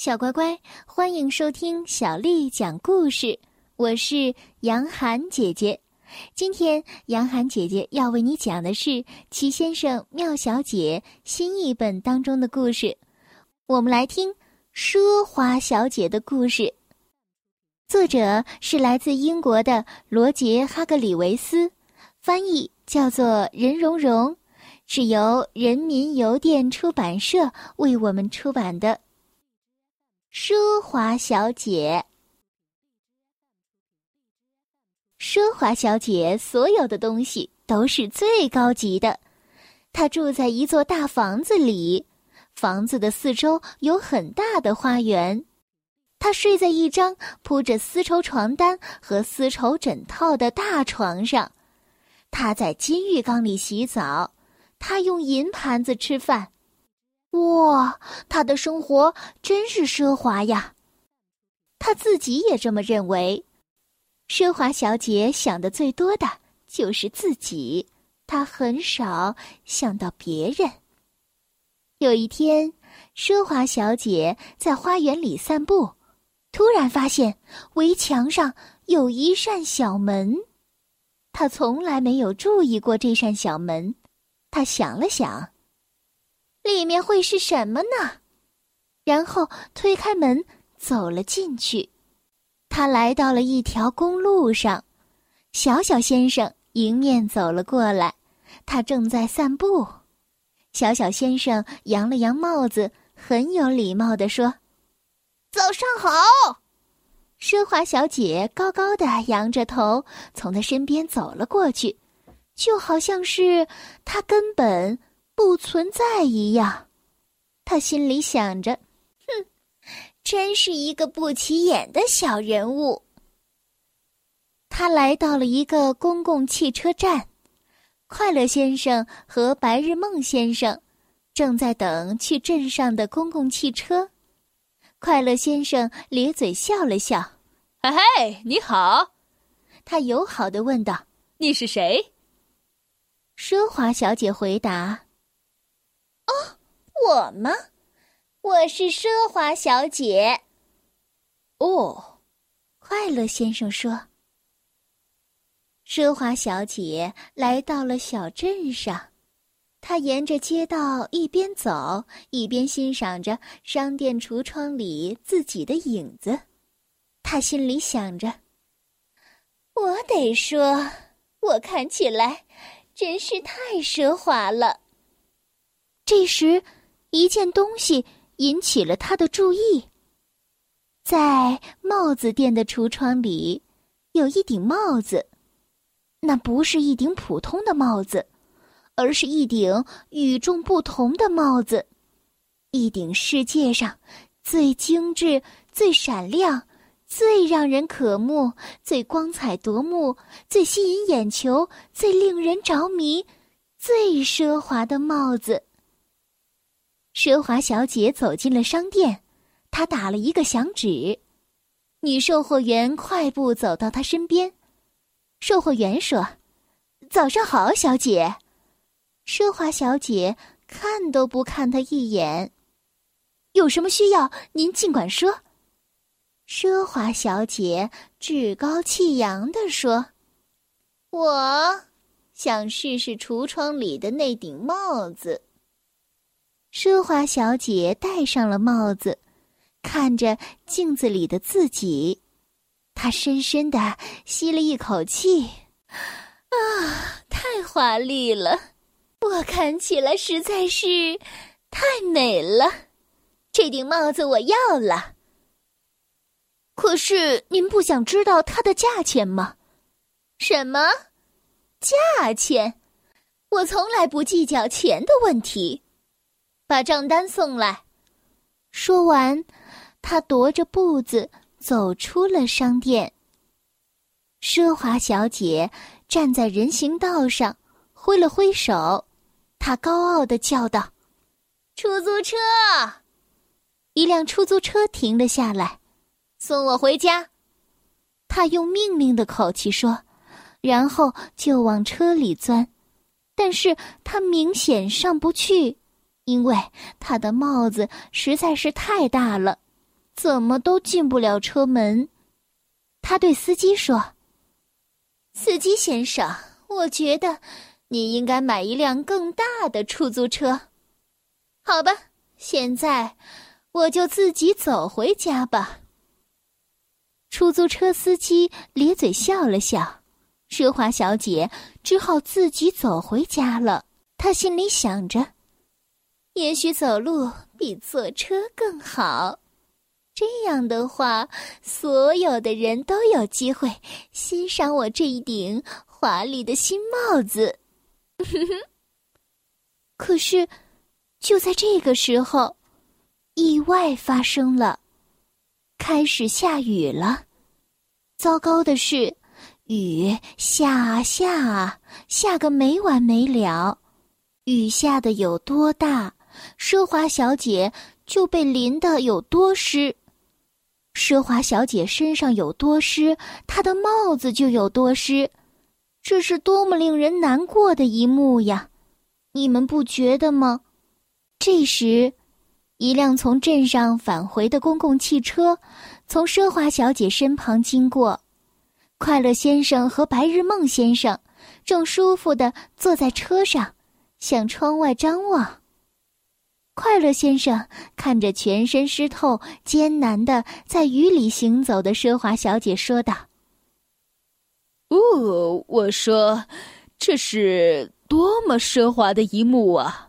小乖乖，欢迎收听小丽讲故事。我是杨涵姐姐，今天杨涵姐姐要为你讲的是《齐先生妙小姐》新译本当中的故事。我们来听奢华小姐的故事。作者是来自英国的罗杰·哈格里维斯，翻译叫做任蓉蓉，是由人民邮电出版社为我们出版的。奢华小姐，奢华小姐所有的东西都是最高级的。她住在一座大房子里，房子的四周有很大的花园。她睡在一张铺着丝绸床单和丝绸枕套的大床上。她在金浴缸里洗澡。她用银盘子吃饭。哇，他的生活真是奢华呀！他自己也这么认为。奢华小姐想的最多的就是自己，她很少想到别人。有一天，奢华小姐在花园里散步，突然发现围墙上有一扇小门。她从来没有注意过这扇小门。她想了想。里面会是什么呢？然后推开门走了进去。他来到了一条公路上，小小先生迎面走了过来。他正在散步。小小先生扬了扬帽子，很有礼貌地说：“早上好。”奢华小姐高高的扬着头，从他身边走了过去，就好像是他根本。不存在一样，他心里想着：“哼，真是一个不起眼的小人物。”他来到了一个公共汽车站，快乐先生和白日梦先生正在等去镇上的公共汽车。快乐先生咧嘴笑了笑：“嘿嘿，你好。”他友好的问道：“你是谁？”奢华小姐回答。哦，我吗？我是奢华小姐。哦，快乐先生说。奢华小姐来到了小镇上，她沿着街道一边走一边欣赏着商店橱窗里自己的影子。她心里想着：“我得说，我看起来真是太奢华了。”这时，一件东西引起了他的注意。在帽子店的橱窗里，有一顶帽子，那不是一顶普通的帽子，而是一顶与众不同的帽子，一顶世界上最精致、最闪亮、最让人渴慕、最光彩夺目、最吸引眼球、最令人着迷、最奢华的帽子。奢华小姐走进了商店，她打了一个响指，女售货员快步走到她身边。售货员说：“早上好，小姐。”奢华小姐看都不看她一眼。有什么需要，您尽管说。奢华小姐趾高气扬地说：“我想试试橱窗里的那顶帽子。”奢华小姐戴上了帽子，看着镜子里的自己，她深深的吸了一口气，啊，太华丽了！我看起来实在是太美了，这顶帽子我要了。可是您不想知道它的价钱吗？什么？价钱？我从来不计较钱的问题。把账单送来。说完，他踱着步子走出了商店。奢华小姐站在人行道上，挥了挥手，她高傲的叫道：“出租车！”一辆出租车停了下来，送我回家。他用命令的口气说，然后就往车里钻，但是他明显上不去。因为他的帽子实在是太大了，怎么都进不了车门。他对司机说：“司机先生，我觉得你应该买一辆更大的出租车。好吧，现在我就自己走回家吧。”出租车司机咧嘴笑了笑，奢华小姐只好自己走回家了。她心里想着：“也许走路比坐车更好。”这样的话，所有的人都有机会欣赏我这一顶华丽的新帽子。可是，就在这个时候，意外发生了，开始下雨了。糟糕的是，雨下啊下啊，下个没完没了。雨下的有多大，奢华小姐就被淋得有多湿。奢华小姐身上有多湿，她的帽子就有多湿，这是多么令人难过的一幕呀！你们不觉得吗？这时，一辆从镇上返回的公共汽车从奢华小姐身旁经过，快乐先生和白日梦先生正舒服的坐在车上，向窗外张望。快乐先生看着全身湿透、艰难的在雨里行走的奢华小姐，说道：“哦，我说，这是多么奢华的一幕啊！”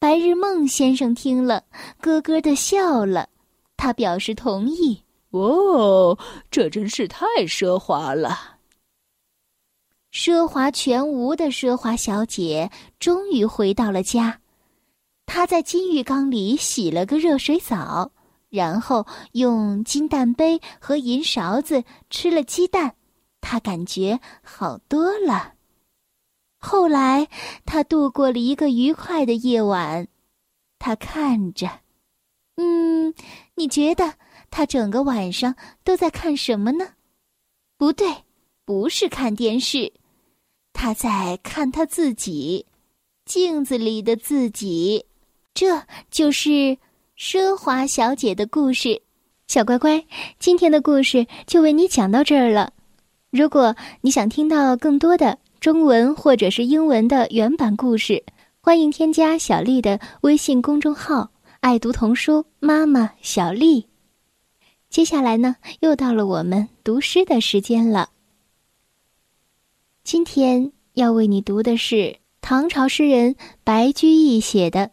白日梦先生听了，咯咯的笑了，他表示同意：“哦，这真是太奢华了。”奢华全无的奢华小姐终于回到了家。他在金浴缸里洗了个热水澡，然后用金蛋杯和银勺子吃了鸡蛋，他感觉好多了。后来，他度过了一个愉快的夜晚。他看着，嗯，你觉得他整个晚上都在看什么呢？不对，不是看电视，他在看他自己，镜子里的自己。这就是奢华小姐的故事，小乖乖，今天的故事就为你讲到这儿了。如果你想听到更多的中文或者是英文的原版故事，欢迎添加小丽的微信公众号“爱读童书妈妈小丽”。接下来呢，又到了我们读诗的时间了。今天要为你读的是唐朝诗人白居易写的。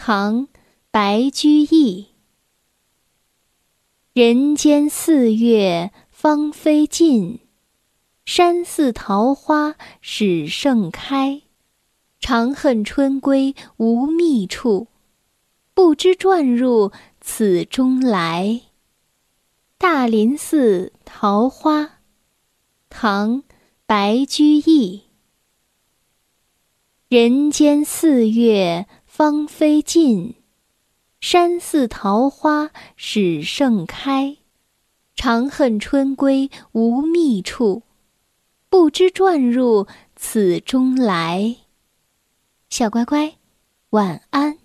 唐·白居易。人间四月芳菲尽，山寺桃花始盛开。长恨春归无觅处，不知转入此中来。大林寺桃花，唐·白居易。人间四月。芳菲尽，山寺桃花始盛开。长恨春归无觅处，不知转入此中来。小乖乖，晚安。